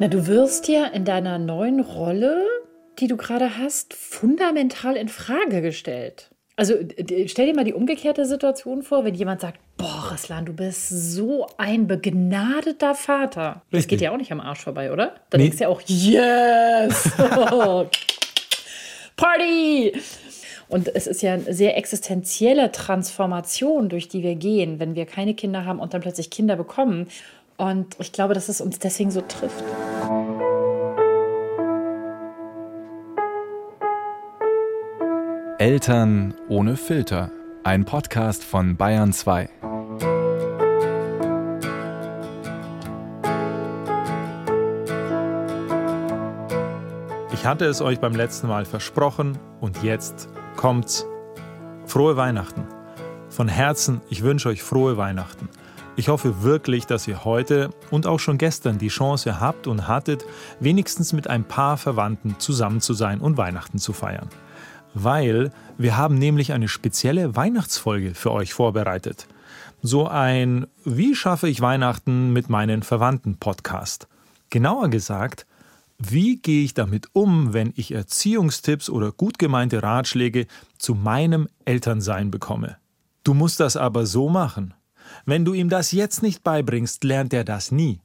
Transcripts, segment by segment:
Na, du wirst ja in deiner neuen Rolle, die du gerade hast, fundamental in Frage gestellt. Also stell dir mal die umgekehrte Situation vor, wenn jemand sagt, boah, Raslan, du bist so ein begnadeter Vater. Richtig. Das geht ja auch nicht am Arsch vorbei, oder? Dann nee. denkst du ja auch, yes! Party! Und es ist ja eine sehr existenzielle Transformation, durch die wir gehen, wenn wir keine Kinder haben und dann plötzlich Kinder bekommen. Und ich glaube, dass es uns deswegen so trifft. Eltern ohne Filter. Ein Podcast von Bayern 2. Ich hatte es euch beim letzten Mal versprochen und jetzt kommt's. Frohe Weihnachten. Von Herzen, ich wünsche euch frohe Weihnachten. Ich hoffe wirklich, dass ihr heute und auch schon gestern die Chance habt und hattet, wenigstens mit ein paar Verwandten zusammen zu sein und Weihnachten zu feiern. Weil wir haben nämlich eine spezielle Weihnachtsfolge für euch vorbereitet. So ein Wie schaffe ich Weihnachten mit meinen Verwandten Podcast. Genauer gesagt, wie gehe ich damit um, wenn ich Erziehungstipps oder gut gemeinte Ratschläge zu meinem Elternsein bekomme? Du musst das aber so machen. Wenn du ihm das jetzt nicht beibringst, lernt er das nie.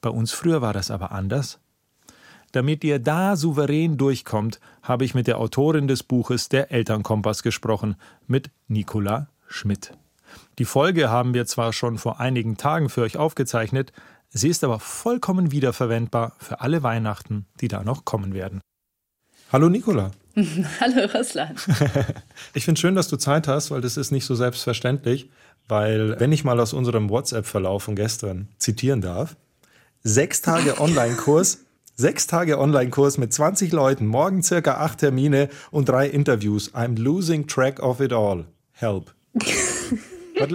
Bei uns früher war das aber anders. Damit ihr da souverän durchkommt, habe ich mit der Autorin des Buches Der Elternkompass gesprochen, mit Nicola Schmidt. Die Folge haben wir zwar schon vor einigen Tagen für euch aufgezeichnet, sie ist aber vollkommen wiederverwendbar für alle Weihnachten, die da noch kommen werden. Hallo Nicola. Hallo Russland. ich finde schön, dass du Zeit hast, weil das ist nicht so selbstverständlich. Weil, wenn ich mal aus unserem WhatsApp-Verlauf von gestern zitieren darf, sechs Tage Online-Kurs, sechs Tage Online-Kurs mit 20 Leuten, morgen circa acht Termine und drei Interviews. I'm losing track of it all. Help. was,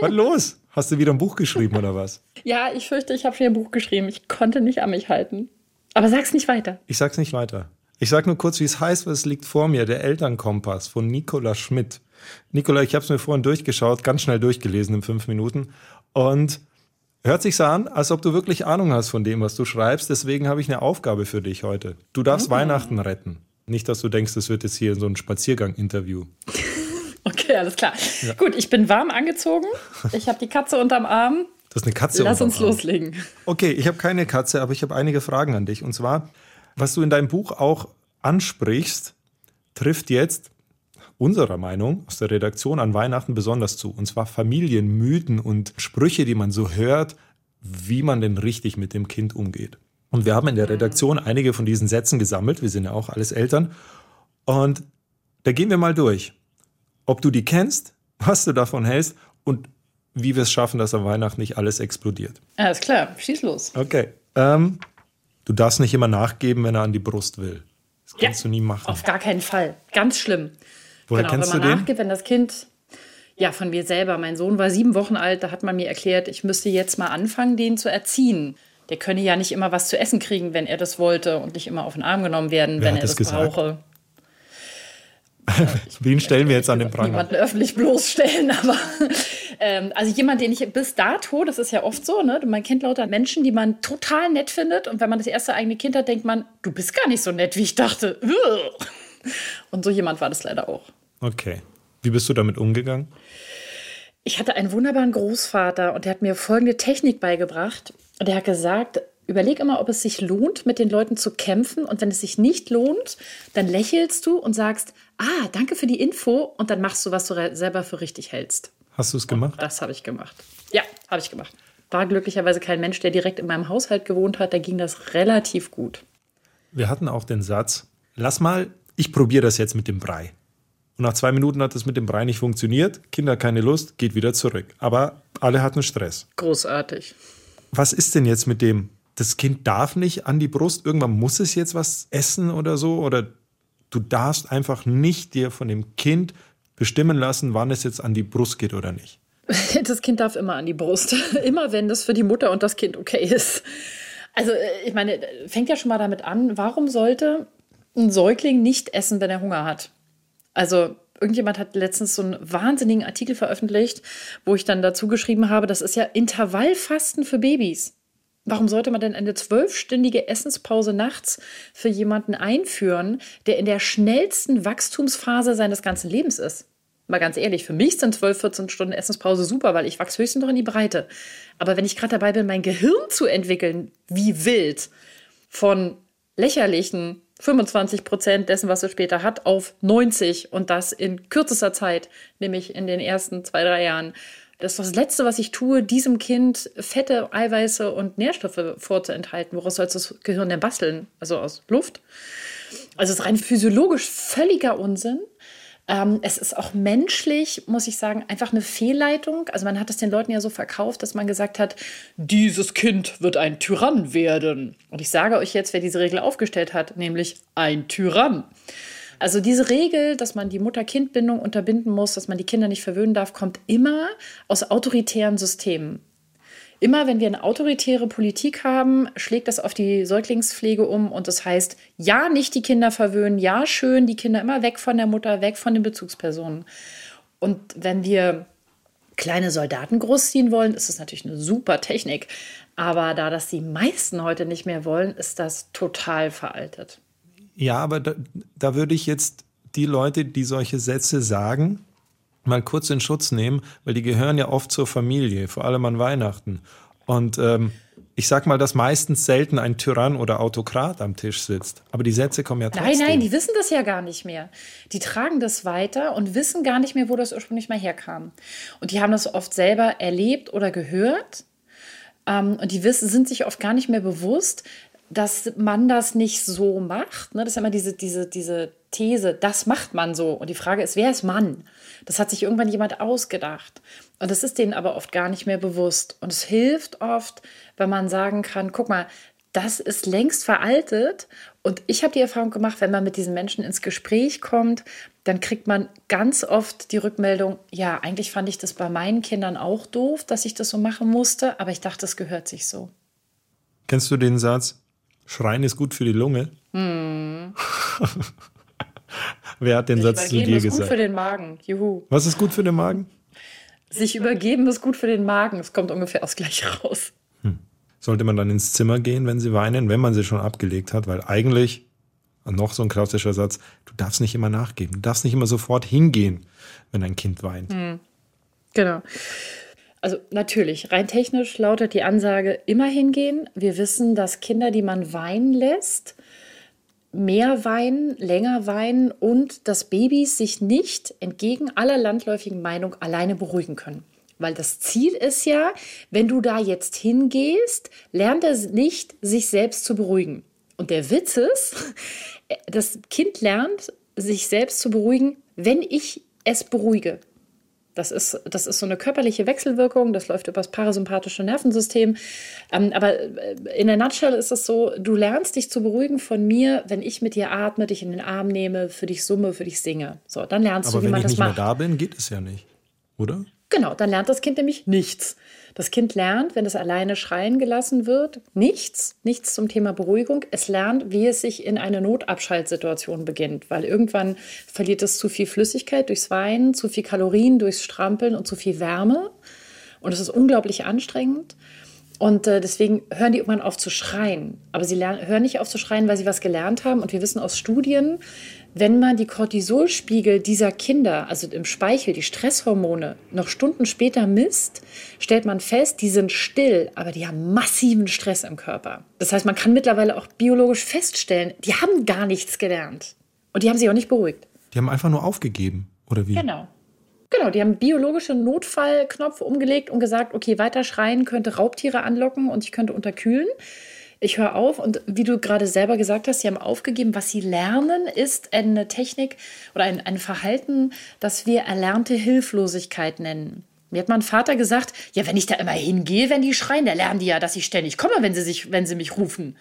was los? Hast du wieder ein Buch geschrieben oder was? Ja, ich fürchte, ich habe wieder ein Buch geschrieben. Ich konnte nicht an mich halten. Aber sag's nicht weiter. Ich sag's nicht weiter. Ich sag nur kurz, wie es heißt, es liegt vor mir. Der Elternkompass von Nicola Schmidt. Nikola, ich habe es mir vorhin durchgeschaut, ganz schnell durchgelesen in fünf Minuten und hört sich so an, als ob du wirklich Ahnung hast von dem, was du schreibst. Deswegen habe ich eine Aufgabe für dich heute. Du darfst okay. Weihnachten retten. Nicht, dass du denkst, es wird jetzt hier so ein Spaziergang-Interview. Okay, alles klar. Ja. Gut, ich bin warm angezogen. Ich habe die Katze unterm Arm. Das ist eine Katze. Lass uns Arm. loslegen. Okay, ich habe keine Katze, aber ich habe einige Fragen an dich. Und zwar, was du in deinem Buch auch ansprichst, trifft jetzt unserer Meinung aus der Redaktion an Weihnachten besonders zu. Und zwar Familienmythen und Sprüche, die man so hört, wie man denn richtig mit dem Kind umgeht. Und wir haben in der Redaktion einige von diesen Sätzen gesammelt. Wir sind ja auch alles Eltern. Und da gehen wir mal durch. Ob du die kennst, was du davon hältst und wie wir es schaffen, dass am Weihnachten nicht alles explodiert. Alles klar, schieß los. Okay. Ähm, du darfst nicht immer nachgeben, wenn er an die Brust will. Das kannst ja, du nie machen. Auf gar keinen Fall. Ganz schlimm. Woher genau, kennst wenn man du nachgibt, wenn das Kind ja, von mir selber. Mein Sohn war sieben Wochen alt, da hat man mir erklärt, ich müsste jetzt mal anfangen, den zu erziehen. Der könne ja nicht immer was zu essen kriegen, wenn er das wollte und nicht immer auf den Arm genommen werden, Wer wenn er das, das brauche. Wen stellen wir jetzt an den Pranger? Niemanden öffentlich bloßstellen, aber ähm, also jemand, den ich bis dato, das ist ja oft so, ne, man kennt lauter Menschen, die man total nett findet und wenn man das erste eigene Kind hat, denkt man, du bist gar nicht so nett, wie ich dachte. Und so jemand war das leider auch. Okay. Wie bist du damit umgegangen? Ich hatte einen wunderbaren Großvater und der hat mir folgende Technik beigebracht. Und er hat gesagt, überleg immer, ob es sich lohnt, mit den Leuten zu kämpfen. Und wenn es sich nicht lohnt, dann lächelst du und sagst, ah, danke für die Info. Und dann machst du, was du selber für richtig hältst. Hast du es gemacht? Und das habe ich gemacht. Ja, habe ich gemacht. War glücklicherweise kein Mensch, der direkt in meinem Haushalt gewohnt hat. Da ging das relativ gut. Wir hatten auch den Satz, lass mal ich probiere das jetzt mit dem Brei. Und nach zwei Minuten hat das mit dem Brei nicht funktioniert. Kinder keine Lust, geht wieder zurück. Aber alle hatten Stress. Großartig. Was ist denn jetzt mit dem? Das Kind darf nicht an die Brust. Irgendwann muss es jetzt was essen oder so. Oder du darfst einfach nicht dir von dem Kind bestimmen lassen, wann es jetzt an die Brust geht oder nicht. Das Kind darf immer an die Brust. immer wenn das für die Mutter und das Kind okay ist. Also, äh, ich meine, fängt ja schon mal damit an, warum sollte ein Säugling nicht essen, wenn er Hunger hat. Also irgendjemand hat letztens so einen wahnsinnigen Artikel veröffentlicht, wo ich dann dazu geschrieben habe, das ist ja Intervallfasten für Babys. Warum sollte man denn eine zwölfstündige Essenspause nachts für jemanden einführen, der in der schnellsten Wachstumsphase seines ganzen Lebens ist? Mal ganz ehrlich, für mich sind 12, 14 Stunden Essenspause super, weil ich wachse höchstens noch in die Breite. Aber wenn ich gerade dabei bin, mein Gehirn zu entwickeln, wie wild, von lächerlichen 25 Prozent dessen, was es später hat, auf 90 und das in kürzester Zeit, nämlich in den ersten zwei, drei Jahren. Das ist das Letzte, was ich tue, diesem Kind Fette, Eiweiße und Nährstoffe vorzuenthalten. Woraus soll das Gehirn denn basteln? Also aus Luft. Also es ist rein physiologisch völliger Unsinn. Ähm, es ist auch menschlich, muss ich sagen, einfach eine Fehlleitung. Also man hat es den Leuten ja so verkauft, dass man gesagt hat, dieses Kind wird ein Tyrann werden. Und ich sage euch jetzt, wer diese Regel aufgestellt hat, nämlich ein Tyrann. Also diese Regel, dass man die Mutter-Kind-Bindung unterbinden muss, dass man die Kinder nicht verwöhnen darf, kommt immer aus autoritären Systemen. Immer wenn wir eine autoritäre Politik haben, schlägt das auf die Säuglingspflege um und das heißt, ja, nicht die Kinder verwöhnen, ja, schön, die Kinder immer weg von der Mutter, weg von den Bezugspersonen. Und wenn wir kleine Soldaten großziehen wollen, ist das natürlich eine super Technik. Aber da das die meisten heute nicht mehr wollen, ist das total veraltet. Ja, aber da, da würde ich jetzt die Leute, die solche Sätze sagen, mal kurz in Schutz nehmen, weil die gehören ja oft zur Familie, vor allem an Weihnachten. Und ähm, ich sag mal, dass meistens selten ein Tyrann oder Autokrat am Tisch sitzt. Aber die Sätze kommen ja trotzdem. Nein, nein, die wissen das ja gar nicht mehr. Die tragen das weiter und wissen gar nicht mehr, wo das ursprünglich mal herkam. Und die haben das oft selber erlebt oder gehört. Ähm, und die wissen, sind sich oft gar nicht mehr bewusst, dass man das nicht so macht. Ne? Das ist immer diese, diese, diese These, das macht man so. Und die Frage ist, wer ist Mann? Das hat sich irgendwann jemand ausgedacht. Und das ist denen aber oft gar nicht mehr bewusst. Und es hilft oft, wenn man sagen kann, guck mal, das ist längst veraltet. Und ich habe die Erfahrung gemacht, wenn man mit diesen Menschen ins Gespräch kommt, dann kriegt man ganz oft die Rückmeldung, ja, eigentlich fand ich das bei meinen Kindern auch doof, dass ich das so machen musste, aber ich dachte, das gehört sich so. Kennst du den Satz, Schreien ist gut für die Lunge? Hm. Wer hat den Sich Satz zu dir gesagt? ist gut für den Magen. Juhu. Was ist gut für den Magen? Sich übergeben ist gut für den Magen. Es kommt ungefähr aus gleich raus. Hm. Sollte man dann ins Zimmer gehen, wenn sie weinen, wenn man sie schon abgelegt hat? Weil eigentlich, noch so ein klassischer Satz, du darfst nicht immer nachgeben. Du darfst nicht immer sofort hingehen, wenn ein Kind weint. Hm. Genau. Also natürlich, rein technisch lautet die Ansage immer hingehen. Wir wissen, dass Kinder, die man weinen lässt, mehr weinen, länger weinen und dass Babys sich nicht entgegen aller landläufigen Meinung alleine beruhigen können. Weil das Ziel ist ja, wenn du da jetzt hingehst, lernt er nicht, sich selbst zu beruhigen. Und der Witz ist, das Kind lernt, sich selbst zu beruhigen, wenn ich es beruhige. Das ist, das ist so eine körperliche Wechselwirkung, das läuft über das parasympathische Nervensystem. Ähm, aber äh, in der Nutshell ist es so, du lernst dich zu beruhigen von mir, wenn ich mit dir atme, dich in den Arm nehme, für dich summe, für dich singe. So, dann lernst aber du, wie man das macht. wenn ich nicht mehr da bin, geht es ja nicht, oder? Genau, dann lernt das Kind nämlich nichts. Das Kind lernt, wenn es alleine schreien gelassen wird, nichts, nichts zum Thema Beruhigung. Es lernt, wie es sich in eine Notabschaltsituation beginnt, weil irgendwann verliert es zu viel Flüssigkeit durchs Weinen, zu viel Kalorien durchs Strampeln und zu viel Wärme. Und es ist unglaublich anstrengend. Und äh, deswegen hören die irgendwann auf zu schreien. Aber sie hören nicht auf zu schreien, weil sie was gelernt haben. Und wir wissen aus Studien, wenn man die Cortisolspiegel dieser Kinder, also im Speichel, die Stresshormone, noch Stunden später misst, stellt man fest, die sind still, aber die haben massiven Stress im Körper. Das heißt, man kann mittlerweile auch biologisch feststellen, die haben gar nichts gelernt. Und die haben sich auch nicht beruhigt. Die haben einfach nur aufgegeben, oder wie? Genau. Genau, die haben biologische Notfallknopf umgelegt und gesagt, okay, weiter schreien könnte Raubtiere anlocken und ich könnte unterkühlen ich höre auf und wie du gerade selber gesagt hast, sie haben aufgegeben, was sie lernen, ist eine Technik oder ein, ein Verhalten, das wir erlernte Hilflosigkeit nennen. Mir hat mein Vater gesagt, ja, wenn ich da immer hingehe, wenn die schreien, da lernen die ja, dass ich ständig komme, wenn sie, sich, wenn sie mich rufen.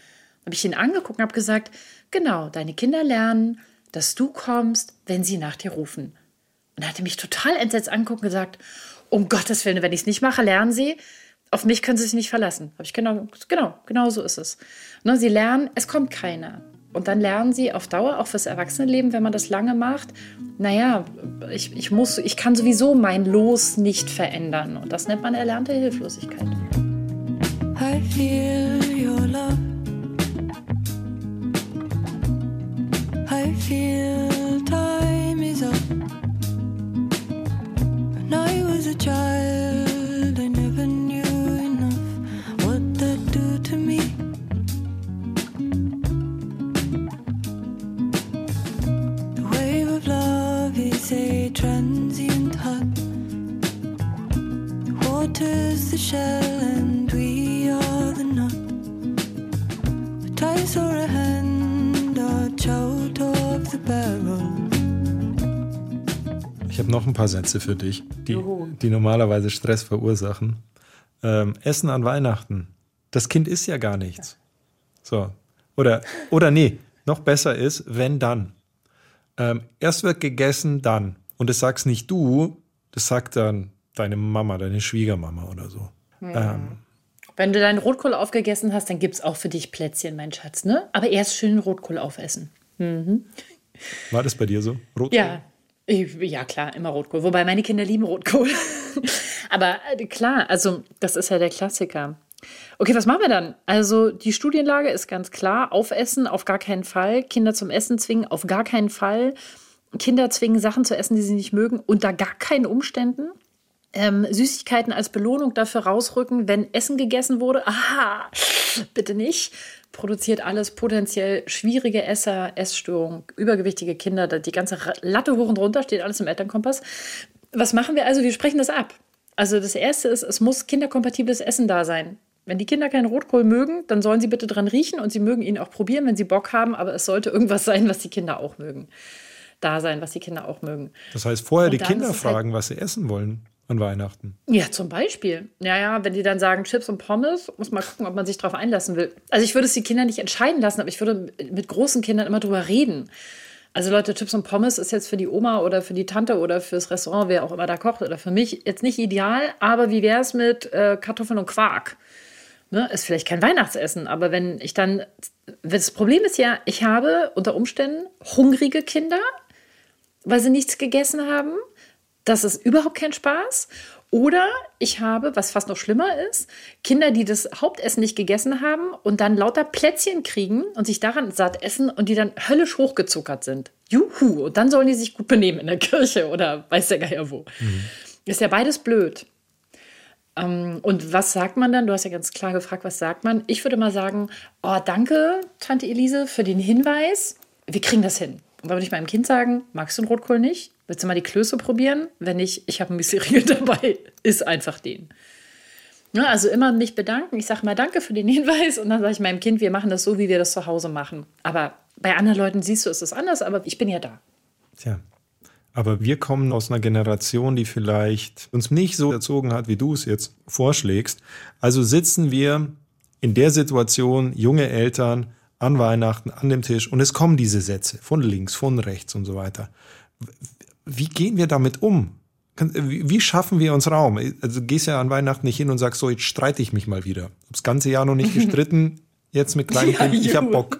Habe ich ihn angeguckt und habe gesagt, genau, deine Kinder lernen, dass du kommst, wenn sie nach dir rufen. Und er hatte mich total entsetzt angeguckt und gesagt, um Gottes Willen, wenn ich es nicht mache, lernen sie, auf mich können sie sich nicht verlassen. Habe ich genau, genau, genau so ist es. Ne, sie lernen, es kommt keiner. Und dann lernen sie auf Dauer, auch fürs Erwachsenenleben, wenn man das lange macht, naja, ich, ich, muss, ich kann sowieso mein Los nicht verändern. Und das nennt man erlernte Hilflosigkeit. I feel Sätze für dich, die, Juhu. die normalerweise Stress verursachen. Ähm, Essen an Weihnachten. Das Kind isst ja gar nichts. So. Oder, oder nee, noch besser ist, wenn dann. Ähm, erst wird gegessen, dann. Und das sagst nicht du, das sagt dann deine Mama, deine Schwiegermama oder so. Ähm, Wenn du deinen Rotkohl aufgegessen hast, dann gibt es auch für dich Plätzchen, mein Schatz, ne? Aber erst schön Rotkohl aufessen. war das bei dir so? Rotkohl? Ja. Ja, klar, immer Rotkohl. Wobei meine Kinder lieben Rotkohl. Aber äh, klar, also das ist ja der Klassiker. Okay, was machen wir dann? Also die Studienlage ist ganz klar. Aufessen auf gar keinen Fall. Kinder zum Essen zwingen auf gar keinen Fall. Kinder zwingen Sachen zu essen, die sie nicht mögen, unter gar keinen Umständen. Ähm, Süßigkeiten als Belohnung dafür rausrücken, wenn Essen gegessen wurde. Aha, bitte nicht. Produziert alles potenziell schwierige Esser, Essstörungen, übergewichtige Kinder, da die ganze Latte hoch und runter steht alles im Elternkompass. Was machen wir also? Wir sprechen das ab. Also das Erste ist, es muss kinderkompatibles Essen da sein. Wenn die Kinder keinen Rotkohl mögen, dann sollen sie bitte dran riechen und sie mögen ihn auch probieren, wenn sie Bock haben, aber es sollte irgendwas sein, was die Kinder auch mögen. Da sein, was die Kinder auch mögen. Das heißt, vorher Und die Kinder halt- fragen, was sie essen wollen an Weihnachten. Ja, zum Beispiel. Ja, ja, wenn die dann sagen Chips und Pommes, muss man gucken, ob man sich darauf einlassen will. Also ich würde es die Kinder nicht entscheiden lassen, aber ich würde mit großen Kindern immer drüber reden. Also Leute, Chips und Pommes ist jetzt für die Oma oder für die Tante oder fürs Restaurant, wer auch immer da kocht, oder für mich jetzt nicht ideal, aber wie wäre es mit äh, Kartoffeln und Quark? Ne, ist vielleicht kein Weihnachtsessen, aber wenn ich dann, das Problem ist ja, ich habe unter Umständen hungrige Kinder, weil sie nichts gegessen haben. Das ist überhaupt kein Spaß. Oder ich habe, was fast noch schlimmer ist, Kinder, die das Hauptessen nicht gegessen haben und dann lauter Plätzchen kriegen und sich daran satt essen und die dann höllisch hochgezuckert sind. Juhu! Und dann sollen die sich gut benehmen in der Kirche oder weiß der Geier wo. Ist ja beides blöd. Ähm, und was sagt man dann? Du hast ja ganz klar gefragt, was sagt man? Ich würde mal sagen, oh, danke, Tante Elise, für den Hinweis. Wir kriegen das hin. Und dann würde ich meinem Kind sagen, magst du einen Rotkohl nicht? Willst du mal die Klöße probieren? Wenn nicht, ich habe einen Müsli-Riegel dabei. Ist einfach den. Ja, also immer mich bedanken. Ich sage mal danke für den Hinweis und dann sage ich meinem Kind, wir machen das so, wie wir das zu Hause machen. Aber bei anderen Leuten siehst du, ist es anders, aber ich bin ja da. Tja. Aber wir kommen aus einer Generation, die vielleicht uns nicht so erzogen hat, wie du es jetzt vorschlägst. Also sitzen wir in der Situation, junge Eltern an Weihnachten an dem Tisch und es kommen diese Sätze von links, von rechts und so weiter. Wie gehen wir damit um? Wie schaffen wir uns Raum? Also du gehst ja an Weihnachten nicht hin und sagst so, jetzt streite ich mich mal wieder. Das ganze Jahr noch nicht gestritten, jetzt mit kleinem Ja, ich hab juhu. Bock.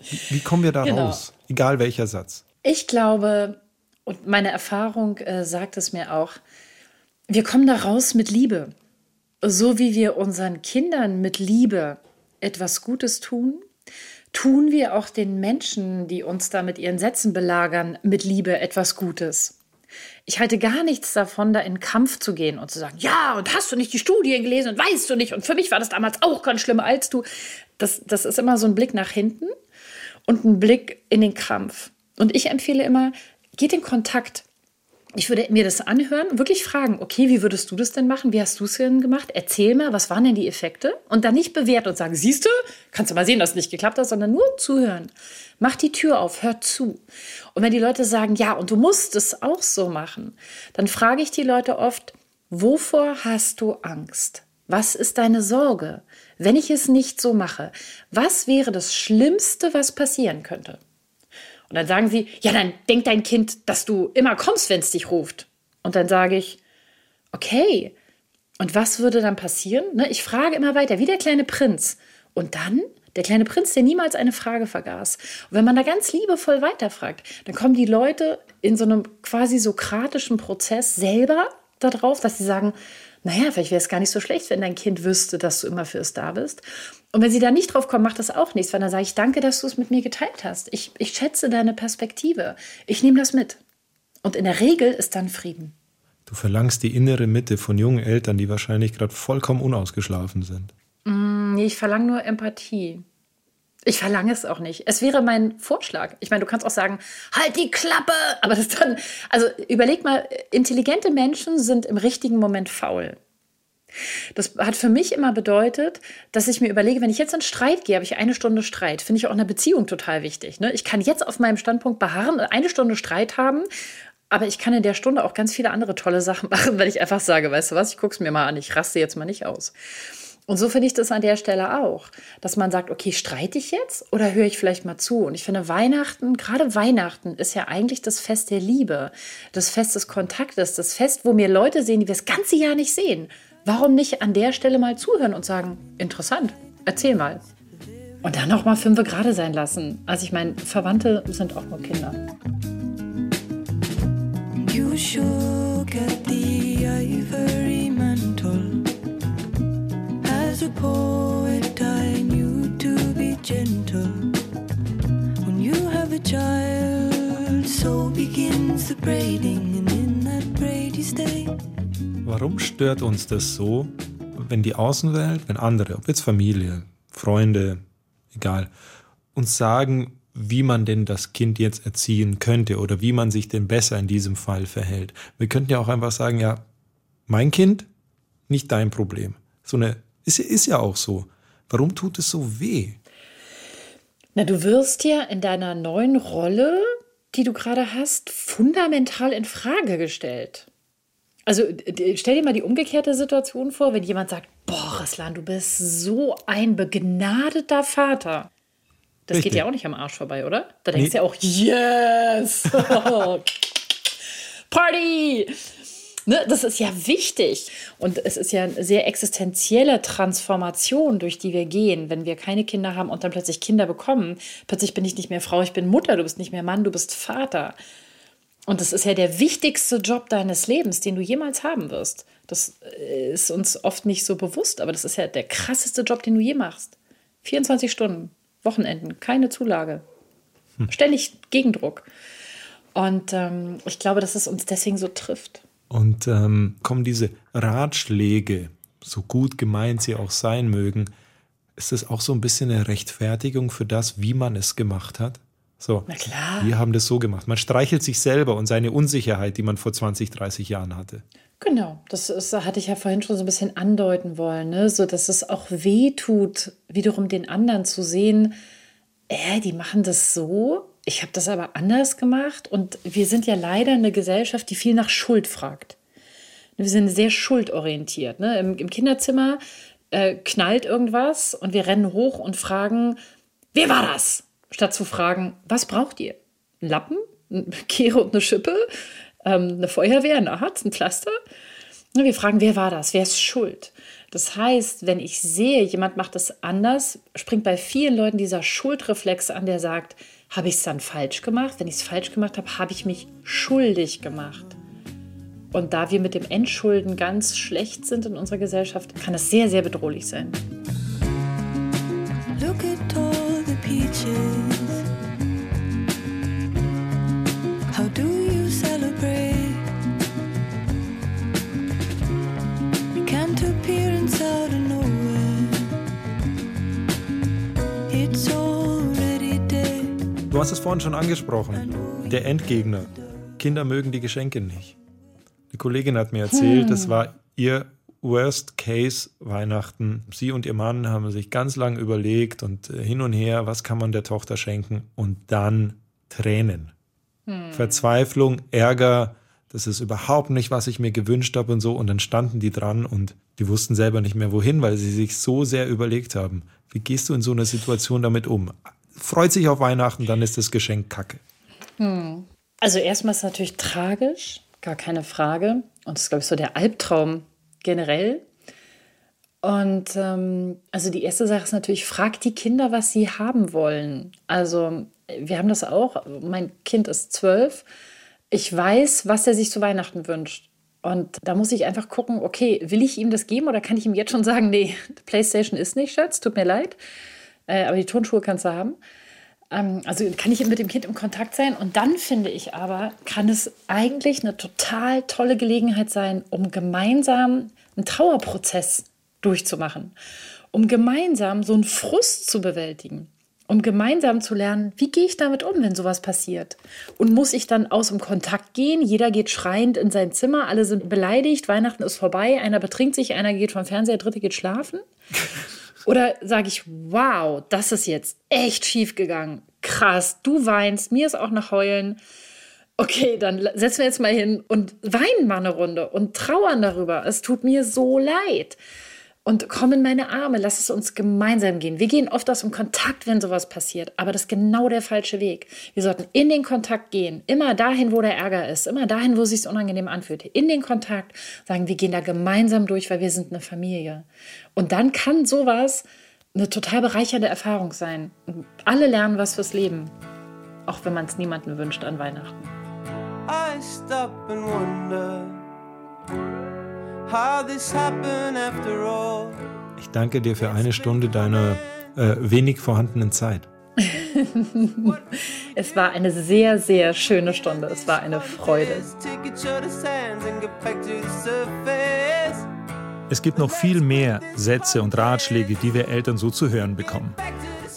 Wie, wie kommen wir da Genau. raus? Egal welcher Satz. Ich glaube, und meine Erfahrung äh, sagt es mir auch, wir kommen da raus mit Liebe. So wie wir unseren Kindern mit Liebe etwas Gutes tun, tun wir auch den Menschen, die uns da mit ihren Sätzen belagern, mit Liebe etwas Gutes. Ich halte gar nichts davon, da in Kampf zu gehen und zu sagen, ja, und hast du nicht die Studien gelesen und weißt du nicht, und für mich war das damals auch ganz schlimm als du. Das, das ist immer so ein Blick nach hinten und ein Blick in den Kampf. Und ich empfehle immer, geht in Kontakt. Ich würde mir das anhören, wirklich fragen, okay, wie würdest du das denn machen? Wie hast du es denn gemacht? Erzähl mal, was waren denn die Effekte? Und dann nicht bewerten und sagen, siehst du, kannst du mal sehen, dass es nicht geklappt hat, sondern nur zuhören. Mach die Tür auf, hör zu. Und wenn die Leute sagen, ja, und du musst es auch so machen, dann frage ich die Leute oft, wovor hast du Angst? Was ist deine Sorge? Wenn ich es nicht so mache, was wäre das Schlimmste, was passieren könnte? Und dann sagen sie, ja, dann denkt dein Kind, dass du immer kommst, wenn es dich ruft. Und dann sage ich, okay, und was würde dann passieren? Ne, ich frage immer weiter, wie der kleine Prinz. Und dann, der kleine Prinz, der niemals eine Frage vergaß. Und wenn man da ganz liebevoll weiterfragt, dann kommen die Leute in so einem quasi sokratischen Prozess selber darauf, dass sie sagen, naja, vielleicht wäre es gar nicht so schlecht, wenn dein Kind wüsste, dass du immer für es da bist. Und wenn sie da nicht drauf kommen, macht das auch nichts, weil dann sage ich, danke, dass du es mit mir geteilt hast. Ich, ich schätze deine Perspektive. Ich nehme das mit. Und in der Regel ist dann Frieden. Du verlangst die innere Mitte von jungen Eltern, die wahrscheinlich gerade vollkommen unausgeschlafen sind. Mm, nee, ich verlange nur Empathie. Ich verlange es auch nicht. Es wäre mein Vorschlag. Ich meine, du kannst auch sagen, halt die Klappe. Aber das dann, also überleg mal, intelligente Menschen sind im richtigen Moment faul. Das hat für mich immer bedeutet, dass ich mir überlege, wenn ich jetzt in Streit gehe, habe ich eine Stunde Streit. Finde ich auch eine Beziehung total wichtig. Ne? Ich kann jetzt auf meinem Standpunkt beharren, eine Stunde Streit haben, aber ich kann in der Stunde auch ganz viele andere tolle Sachen machen, weil ich einfach sage, weißt du was, ich gucke es mir mal an, ich raste jetzt mal nicht aus. Und so finde ich das an der Stelle auch, dass man sagt, okay, streite ich jetzt oder höre ich vielleicht mal zu? Und ich finde, Weihnachten, gerade Weihnachten, ist ja eigentlich das Fest der Liebe, das Fest des Kontaktes, das Fest, wo mir Leute sehen, die wir das ganze Jahr nicht sehen. Warum nicht an der Stelle mal zuhören und sagen, interessant, erzähl mal. Und dann auch mal fünfe gerade sein lassen. Also ich meine, Verwandte sind auch nur Kinder. You shook at the ivory. A poet, I knew to be gentle. When you have a child, so begins the braiding, and in that braid you stay. Warum stört uns das so, wenn die Außenwelt, wenn andere, ob jetzt Familie, Freunde, egal, uns sagen, wie man denn das Kind jetzt erziehen könnte oder wie man sich denn besser in diesem Fall verhält. Wir könnten ja auch einfach sagen, ja, mein Kind, nicht dein Problem. So eine ist, ist ja auch so. Warum tut es so weh? Na, du wirst ja in deiner neuen Rolle, die du gerade hast, fundamental in Frage gestellt. Also stell dir mal die umgekehrte Situation vor, wenn jemand sagt, boah, Raslan, du bist so ein begnadeter Vater. Das Richtig. geht ja auch nicht am Arsch vorbei, oder? Da denkst Nee. du ja auch, yes! Party! Ne, das ist ja wichtig. Und es ist ja eine sehr existenzielle Transformation, durch die wir gehen, wenn wir keine Kinder haben und dann plötzlich Kinder bekommen. Plötzlich bin ich nicht mehr Frau, ich bin Mutter, du bist nicht mehr Mann, du bist Vater. Und das ist ja der wichtigste Job deines Lebens, den du jemals haben wirst. Das äh, ist uns oft nicht so bewusst, aber das ist ja der krasseste Job, den du je machst. 24 Stunden, Wochenenden, keine Zulage. Ständig Gegendruck. Und ähm, ich glaube, dass es uns deswegen so trifft. Und ähm, kommen diese Ratschläge, so gut gemeint sie auch sein mögen, ist das auch so ein bisschen eine Rechtfertigung für das, wie man es gemacht hat? So, Na klar. wir haben das so gemacht. Man streichelt sich selber und seine Unsicherheit, die man vor 20, 30 Jahren hatte. Genau, das ist, hatte ich ja vorhin schon so ein bisschen andeuten wollen, ne? so dass es auch weh tut, wiederum den anderen zu sehen, äh, die machen das so, ich habe das aber anders gemacht und wir sind ja leider eine Gesellschaft, die viel nach Schuld fragt. Wir sind sehr schuldorientiert. Ne? Im, Im Kinderzimmer äh, knallt irgendwas und wir rennen hoch und fragen, wer war das? Statt zu fragen, was braucht ihr? Ein Lappen, eine Kehre und eine Schippe, ähm, eine Feuerwehr, ein Arzt, ein Pflaster? Ne, Wir fragen, wer war das? Wer ist schuld? Das heißt, wenn ich sehe, jemand macht es anders, springt bei vielen Leuten dieser Schuldreflex an, der sagt, habe ich es dann falsch gemacht? Wenn ich es falsch gemacht habe, habe ich mich schuldig gemacht. Und da wir mit dem Entschulden ganz schlecht sind in unserer Gesellschaft, kann es sehr, sehr bedrohlich sein. Du hast es vorhin schon angesprochen. Der Endgegner. Kinder mögen die Geschenke nicht. Die Kollegin hat mir erzählt, das war ihr Worst-Case-Weihnachten. Sie und ihr Mann haben sich ganz lang überlegt und äh, hin und her, was kann man der Tochter schenken? Und dann Tränen. Verzweiflung, Ärger, das ist überhaupt nicht, was ich mir gewünscht habe und so. Und dann standen die dran und die wussten selber nicht mehr wohin, weil sie sich so sehr überlegt haben. Wie gehst du in so einer Situation damit um? Freut sich auf Weihnachten, dann ist das Geschenk Kacke. Also erstmal ist es natürlich tragisch, gar keine Frage. Und das ist, glaube ich, so der Albtraum generell. Und ähm, also die erste Sache ist natürlich, frag die Kinder, was sie haben wollen. Also wir haben das auch. Mein Kind ist zwölf. Ich weiß, was er sich zu Weihnachten wünscht. Und da muss ich einfach gucken, okay, will ich ihm das geben oder kann ich ihm jetzt schon sagen, nee, PlayStation ist nicht, Schatz, tut mir leid, äh, aber die Turnschuhe kannst du haben. Ähm, also kann ich mit dem Kind im Kontakt sein. Und dann finde ich aber, kann es eigentlich eine total tolle Gelegenheit sein, um gemeinsam einen Trauerprozess durchzumachen, um gemeinsam so einen Frust zu bewältigen um gemeinsam zu lernen, wie gehe ich damit um, wenn sowas passiert? Und muss ich dann aus dem Kontakt gehen? Jeder geht schreiend in sein Zimmer, alle sind beleidigt, Weihnachten ist vorbei, einer betrinkt sich, einer geht vom Fernseher, der dritte geht schlafen. Oder sage ich, wow, das ist jetzt echt schief gegangen. Krass, du weinst, mir ist auch noch heulen. Okay, dann setzen wir jetzt mal hin und weinen mal eine Runde und trauern darüber. Es tut mir so leid und komm in meine Arme, lass es uns gemeinsam gehen. Wir gehen oft aus dem Kontakt, wenn sowas passiert, aber das ist genau der falsche Weg. Wir sollten in den Kontakt gehen, immer dahin, wo der Ärger ist, immer dahin, wo es sich unangenehm anfühlt. In den Kontakt sagen, wir gehen da gemeinsam durch, weil wir sind eine Familie. Und dann kann sowas eine total bereichernde Erfahrung sein. alle lernen was fürs Leben, auch wenn man es niemandem wünscht an Weihnachten. I stop and wonder. Ich danke dir für eine Stunde deiner äh, wenig vorhandenen Zeit. es war eine sehr, sehr schöne Stunde. Es war eine Freude. Es gibt noch viel mehr Sätze und Ratschläge, die wir Eltern so zu hören bekommen.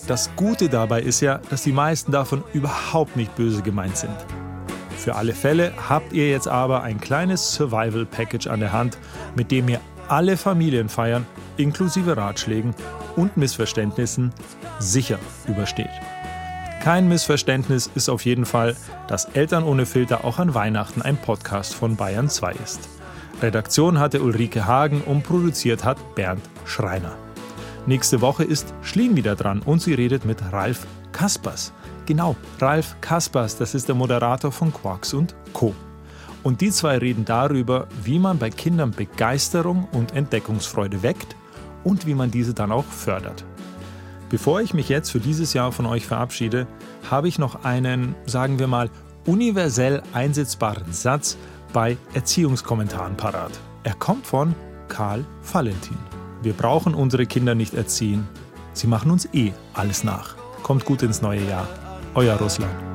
Das Gute dabei ist ja, dass die meisten davon überhaupt nicht böse gemeint sind. Für alle Fälle habt ihr jetzt aber ein kleines Survival Package an der Hand, mit dem ihr alle Familienfeiern inklusive Ratschlägen und Missverständnissen sicher übersteht. Kein Missverständnis ist auf jeden Fall, dass Eltern ohne Filter auch an Weihnachten ein Podcast von Bayern 2 ist. Redaktion hatte Ulrike Hagen und produziert hat Bernd Schreiner. Nächste Woche ist Schlien wieder dran und sie redet mit Ralf Kaspers. Genau, Ralf Kaspers, das ist der Moderator von Quarks und Co. Und die zwei reden darüber, wie man bei Kindern Begeisterung und Entdeckungsfreude weckt und wie man diese dann auch fördert. Bevor ich mich jetzt für dieses Jahr von euch verabschiede, habe ich noch einen, sagen wir mal, universell einsetzbaren Satz bei Erziehungskommentaren parat. Er kommt von Karl Valentin. Wir brauchen unsere Kinder nicht erziehen. Sie machen uns eh alles nach. Kommt gut ins neue Jahr. Euer Russland.